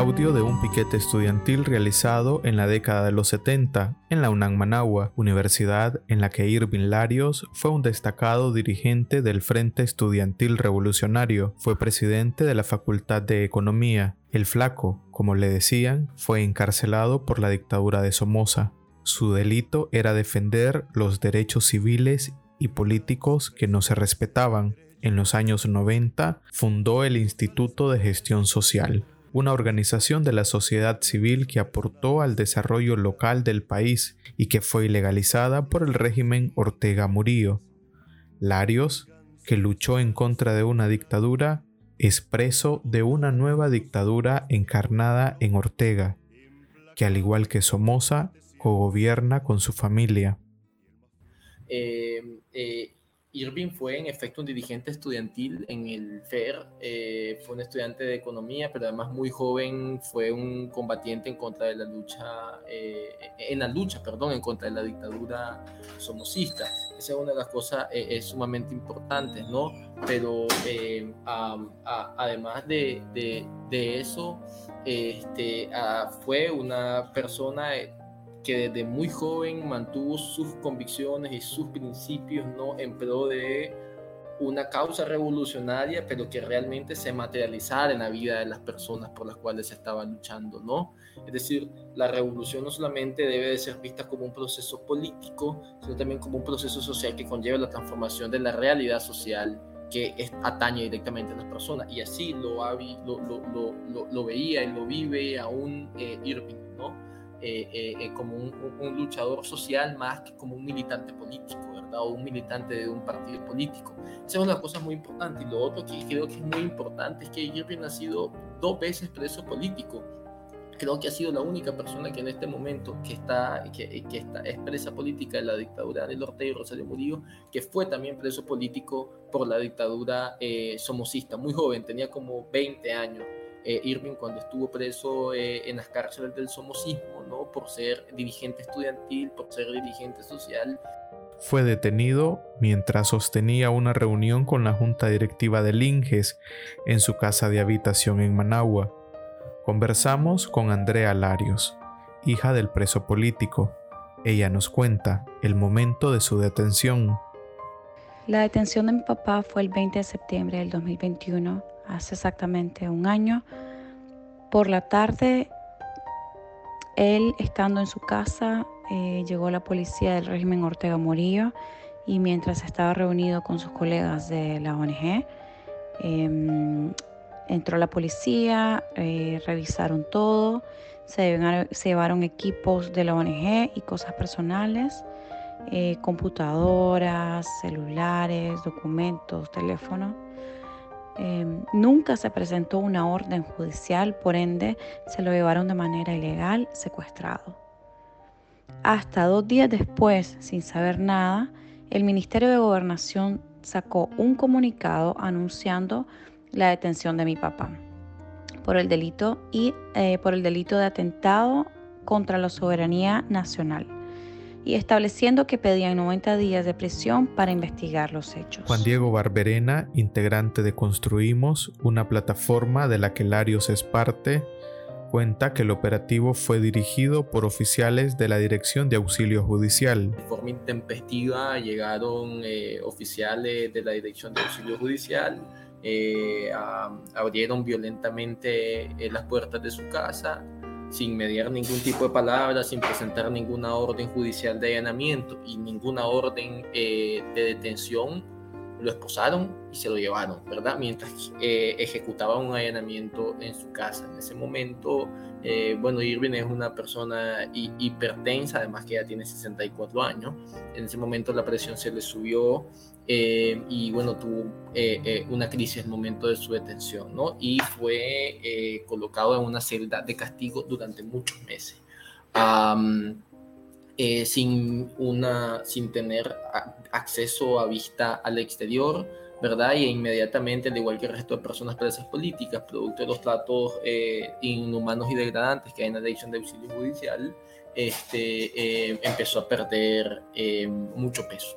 audio de un piquete estudiantil realizado en la década de los 70 en la UNAM Managua, universidad en la que Irving Larios fue un destacado dirigente del Frente Estudiantil Revolucionario, fue presidente de la Facultad de Economía. El flaco, como le decían, fue encarcelado por la dictadura de Somoza. Su delito era defender los derechos civiles y políticos que no se respetaban. En los años 90 fundó el Instituto de Gestión Social, una organización de la sociedad civil que aportó al desarrollo local del país y que fue ilegalizada por el régimen Ortega Murillo. Larios, que luchó en contra de una dictadura, es preso de una nueva dictadura encarnada en Ortega, que al igual que Somoza, cogobierna con su familia. Eh, eh, Irving fue en efecto un dirigente estudiantil en el FER, eh, fue un estudiante de economía, pero además muy joven fue un combatiente en contra de la lucha, eh, en la lucha, perdón, en contra de la dictadura somocista. Esa es una de las cosas eh, sumamente importantes, ¿no? Pero además de, de, de eso, este, ah, fue una persona que desde muy joven mantuvo sus convicciones y sus principios ¿no? en pro de una causa revolucionaria, pero que realmente se materializara en la vida de las personas por las cuales se estaba luchando, ¿no? Es decir, la revolución no solamente debe de ser vista como un proceso político, sino también como un proceso social que conlleva la transformación de la realidad social que atañe directamente a las personas. Y así lo, lo, lo, lo veía y lo vive aún eh, Irving. Eh, eh, eh, como un, luchador social más que como un militante político, ¿verdad? O un militante de un partido político. Esa es una cosa muy importante. Y lo otro que creo que es muy importante es que Irving ha sido dos veces preso político. Creo que ha sido la única persona que en este momento que está, que, que está es presa política de la dictadura de Ortega y Rosario Murillo, que fue también preso político por la dictadura somocista, muy joven, tenía como 20 años. Eh, Irving cuando estuvo preso eh, en las cárceles del somocismo, ¿no? por ser dirigente estudiantil, por ser dirigente social. Fue detenido mientras sostenía una reunión con la junta directiva del INGES en su casa de habitación en Managua. Conversamos con Andrea Larios, hija del preso político. Ella nos cuenta el momento de su detención. La detención de mi papá fue el 20 de septiembre del 2021 hace exactamente un año. Por la tarde, él estando en su casa, eh, llegó la policía del régimen Ortega Murillo y mientras estaba reunido con sus colegas de la ONG, em, entró la policía, eh, revisaron todo, se llevaron, equipos de la ONG y cosas personales, eh, computadoras, celulares, documentos, teléfonos. Em, nunca se presentó una orden judicial, por ende se lo llevaron de manera ilegal secuestrado. Hasta dos días después, sin saber nada, el Ministerio de Gobernación sacó un comunicado anunciando la detención de mi papá por el delito y eh, por el delito de atentado contra la soberanía nacional y estableciendo que pedían 90 días de prisión para investigar los hechos. Juan Diego Barberena, integrante de Construimos, una plataforma de la que Larios es parte, cuenta que el operativo fue dirigido por oficiales de la Dirección de Auxilio Judicial. De forma intempestiva llegaron eh, oficiales de la Dirección de Auxilio Judicial, eh, abrieron violentamente eh, las puertas de su casa sin mediar ningún tipo de palabra, sin presentar ninguna orden judicial de allanamiento y ninguna orden eh, de detención, lo esposaron y se lo llevaron, ¿verdad? Mientras eh, ejecutaba un allanamiento en su casa. En ese momento, eh, bueno, Irving es una persona hipertensa, además que ya tiene 64 años. En ese momento la presión se le subió eh, y bueno, tuvo eh, eh, una crisis en el momento de su detención, ¿no? Y fue colocado en una celda de castigo durante muchos meses, sin, una, sin tener acceso a vista al exterior, ¿verdad? Y inmediatamente, al igual que el resto de personas presas políticas, producto de los tratos eh, inhumanos y degradantes que hay en la dirección de auxilio judicial, este, eh, empezó a perder eh, mucho peso.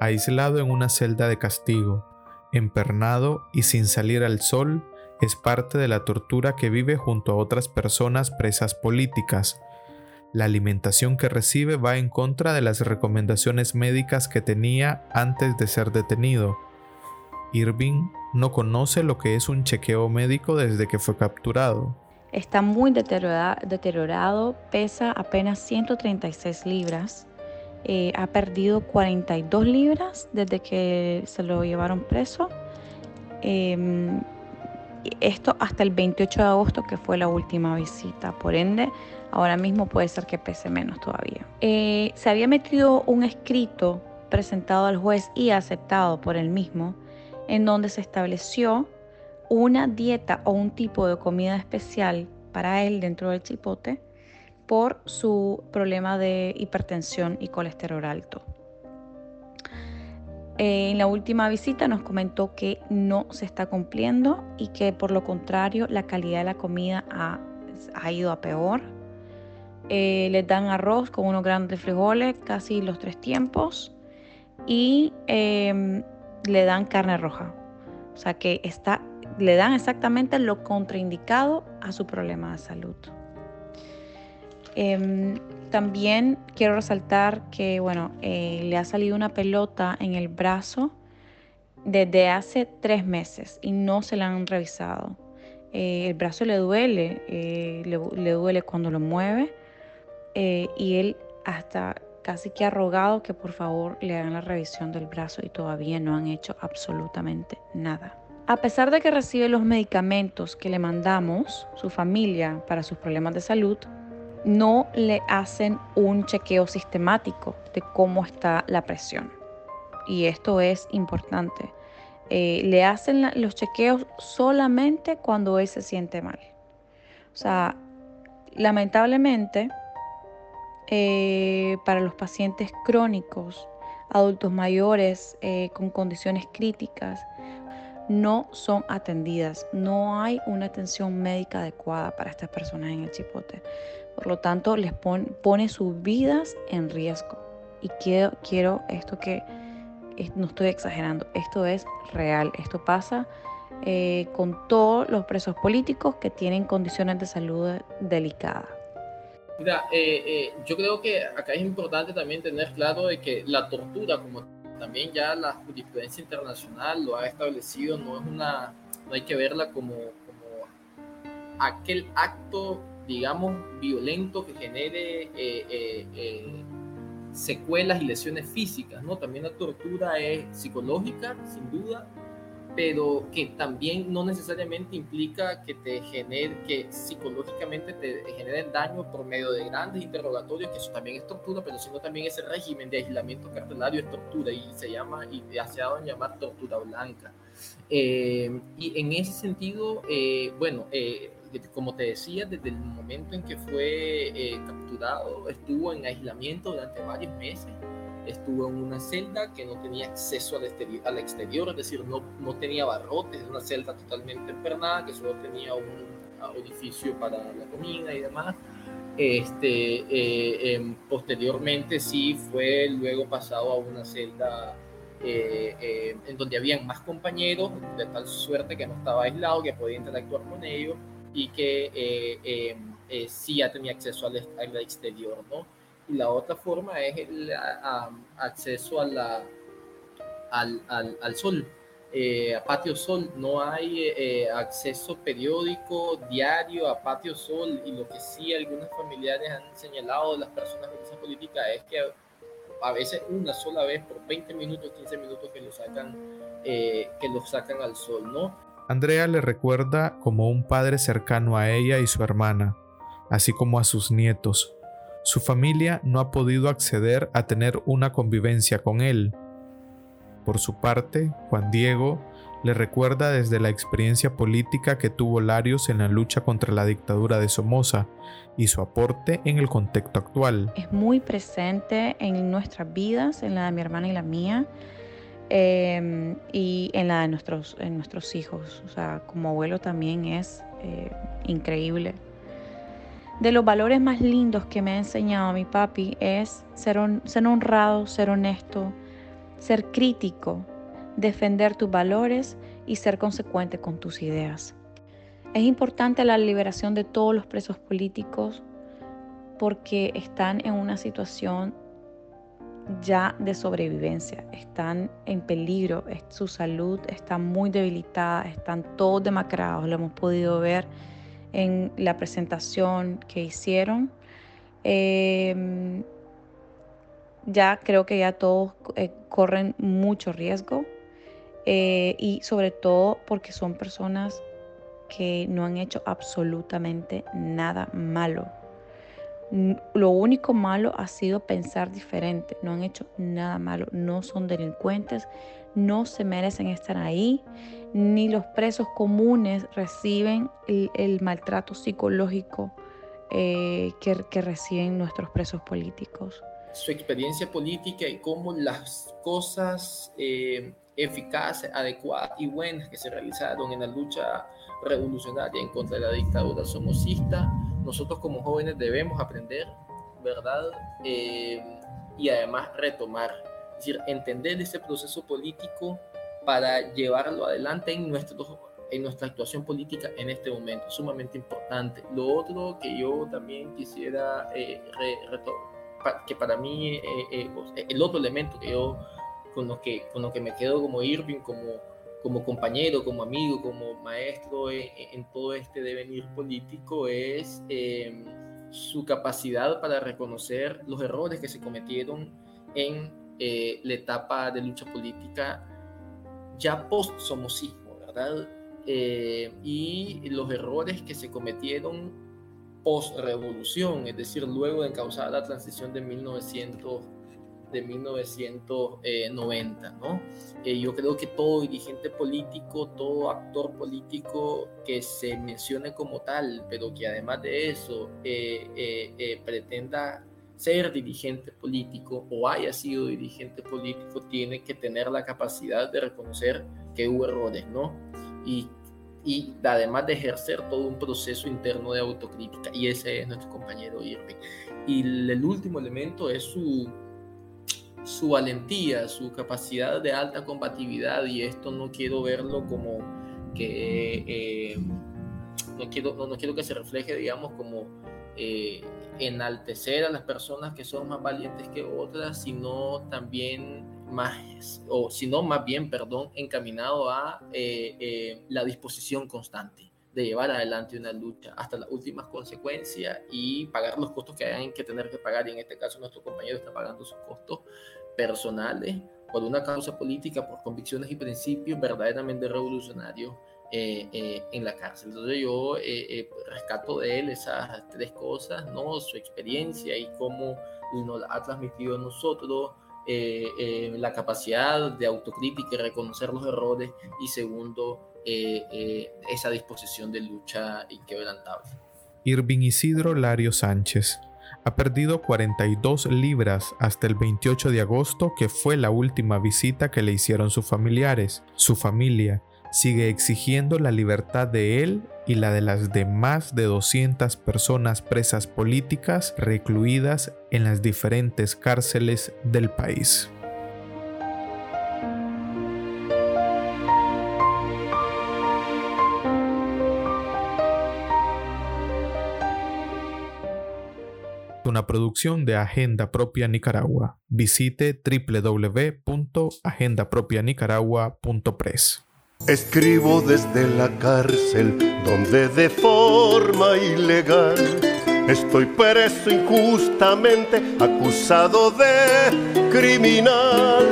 Aislado en una celda de castigo, empernado y sin salir al sol, es parte de la tortura que vive junto a otras personas presas políticas. La alimentación que recibe va en contra de las recomendaciones médicas que tenía antes de ser detenido. Irving no conoce lo que es un chequeo médico desde que fue capturado. Está muy deteriorado, pesa apenas 136 libras, eh, ha perdido 42 libras desde que se lo llevaron preso. Em, esto hasta el 28 de agosto, que fue la última visita. Por ende, ahora mismo puede ser que pese menos todavía. Eh, se había metido un escrito presentado al juez y aceptado por él mismo, en donde se estableció una dieta o un tipo de comida especial para él dentro del chipote por su problema de hipertensión y colesterol alto. En la última visita nos comentó que no se está cumpliendo y que por lo contrario la calidad de la comida ha, ido a peor. Eh, les dan arroz con unos grandes frijoles casi los tres tiempos y em, le dan carne roja. O sea que está, le dan exactamente lo contraindicado a su problema de salud. Em, también quiero resaltar que, bueno, eh, le ha salido una pelota en el brazo desde hace tres meses y no se la han revisado. Eh, el brazo le duele, eh, le, duele cuando lo mueve y él hasta casi que ha rogado que por favor le hagan la revisión del brazo y todavía no han hecho absolutamente nada. A pesar de que recibe los medicamentos que le mandamos, su familia, para sus problemas de salud, no le hacen un chequeo sistemático de cómo está la presión. Y esto es importante. Eh, le hacen los chequeos solamente cuando él se siente mal. O sea, lamentablemente, eh, para los pacientes crónicos, adultos mayores eh, con condiciones críticas, no son atendidas. No hay una atención médica adecuada para estas personas en el chipote. Por lo tanto, les pone sus vidas en riesgo. Y quiero, quiero esto que no estoy exagerando, esto es real, esto pasa eh, con todos los presos políticos que tienen condiciones de salud delicadas. Mira, eh, eh, yo creo que acá es importante también tener claro de que la tortura, como también ya la jurisprudencia internacional lo ha establecido, no es una, no hay que verla como, aquel acto digamos, violento que genere eh, eh, eh, secuelas y lesiones físicas, ¿no? También la tortura es psicológica, sin duda, pero que también no necesariamente implica que te genere, que psicológicamente te generen daño por medio de grandes interrogatorios, que eso también es tortura, pero sino también ese régimen de aislamiento carcelario es tortura y se llama, y se ha llamar tortura blanca. y en ese sentido, bueno, como te decía, desde el momento en que fue eh, capturado, estuvo en aislamiento durante varios meses, estuvo en una celda que no tenía acceso al exterior, al exterior es decir, no, no tenía barrotes, una celda totalmente empernada que solo tenía un orificio para la comida y demás. Este, eh, em, posteriormente sí fue luego pasado a una celda eh, en donde habían más compañeros, de tal suerte que no estaba aislado, que podía interactuar con ellos y que eh, eh, eh, sí ya tenía acceso al, exterior, ¿no? Y la otra forma es el acceso a la, al, al, al sol, a patio sol. No hay acceso periódico, diario a patio sol y lo que sí algunos familiares han señalado de las personas de esa política es que a veces una sola vez por 20 minutos, 15 minutos que lo sacan, que lo sacan al sol, ¿no? Andrea le recuerda como un padre cercano a ella y su hermana, así como a sus nietos. Su familia no ha podido acceder a tener una convivencia con él. Por su parte, Juan Diego le recuerda desde la experiencia política que tuvo Larios en la lucha contra la dictadura de Somoza y su aporte en el contexto actual. Es muy presente en nuestras vidas, en la de mi hermana y la mía em, y en la de nuestros, en nuestros hijos. O sea, como abuelo también es eh, increíble. De los valores más lindos que me ha enseñado mi papi es ser, honrado, ser honesto, ser crítico, defender tus valores y ser consecuente con tus ideas. Es importante la liberación de todos los presos políticos porque están en una situación ya de sobrevivencia, están en peligro, su salud está muy debilitada, están todos demacrados, lo hemos podido ver en la presentación que hicieron. Em, ya creo que ya todos eh, corren mucho riesgo eh, y sobre todo porque son personas que no han hecho absolutamente nada malo. Lo único malo ha sido pensar diferente. No han hecho nada malo. No son delincuentes. No se merecen estar ahí. Ni los presos comunes reciben el, maltrato psicológico eh, que, reciben nuestros presos políticos. Su experiencia política y cómo las cosas eh, eficaces, adecuadas y buenas que se realizaron en la lucha revolucionaria en contra de la dictadura somocista nosotros como jóvenes debemos aprender, ¿verdad? Eh, y además retomar, es decir, entender ese proceso político para llevarlo adelante en, nuestro, en nuestra actuación política en este momento, sumamente importante. Lo otro que yo también quisiera eh, que para mí eh, el otro elemento que yo con lo que, con lo que me quedo como Irving, como como compañero, como amigo, como maestro en, todo este devenir político es em, su capacidad para reconocer los errores que se cometieron en eh, la etapa de lucha política ya post-somocismo, ¿verdad? Eh, y los errores que se cometieron post-revolución, es decir, luego de encauzar la transición de 1900 de 1990, ¿no? Eh, yo creo que todo dirigente político, todo actor político que se mencione como tal, pero que además de eso eh, eh, pretenda ser dirigente político o haya sido dirigente político, tiene que tener la capacidad de reconocer que hubo errores, ¿no? Y, y además de ejercer todo un proceso interno de autocrítica, y ese es nuestro compañero Irving. Y el último elemento es su su valentía, su capacidad de alta combatividad y esto no quiero verlo como que eh, no, quiero, no, quiero que se refleje, digamos, como eh, enaltecer a las personas que son más valientes que otras, sino también más, o sino más bien, perdón, encaminado a eh, la disposición constante de llevar adelante una lucha hasta las últimas consecuencias y pagar los costos que hayan que tener que pagar. Y en este caso nuestro compañero está pagando sus costos personales por una causa política, por convicciones y principios verdaderamente revolucionarios eh, eh, en la cárcel. Entonces yo eh, rescato de él esas tres cosas, ¿no? Su experiencia y cómo nos ha transmitido a nosotros, la capacidad de autocrítica y reconocer los errores y segundo, esa disposición de lucha inquebrantable. Irving Isidro Lario Sánchez ha perdido 42 libras hasta el 28 de agosto, que fue la última visita que le hicieron sus familiares. Su familia sigue exigiendo la libertad de él y la de las demás de 200 personas presas políticas recluidas en las diferentes cárceles del país. Producción de Agenda Propia Nicaragua. Visite www.agendapropianicaragua.press. Escribo desde la cárcel donde de forma ilegal estoy preso injustamente acusado de criminal,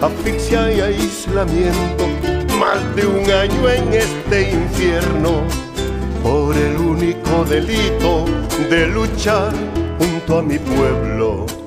asfixia y aislamiento, más de un año en este infierno por el único delito de luchar junto a mi pueblo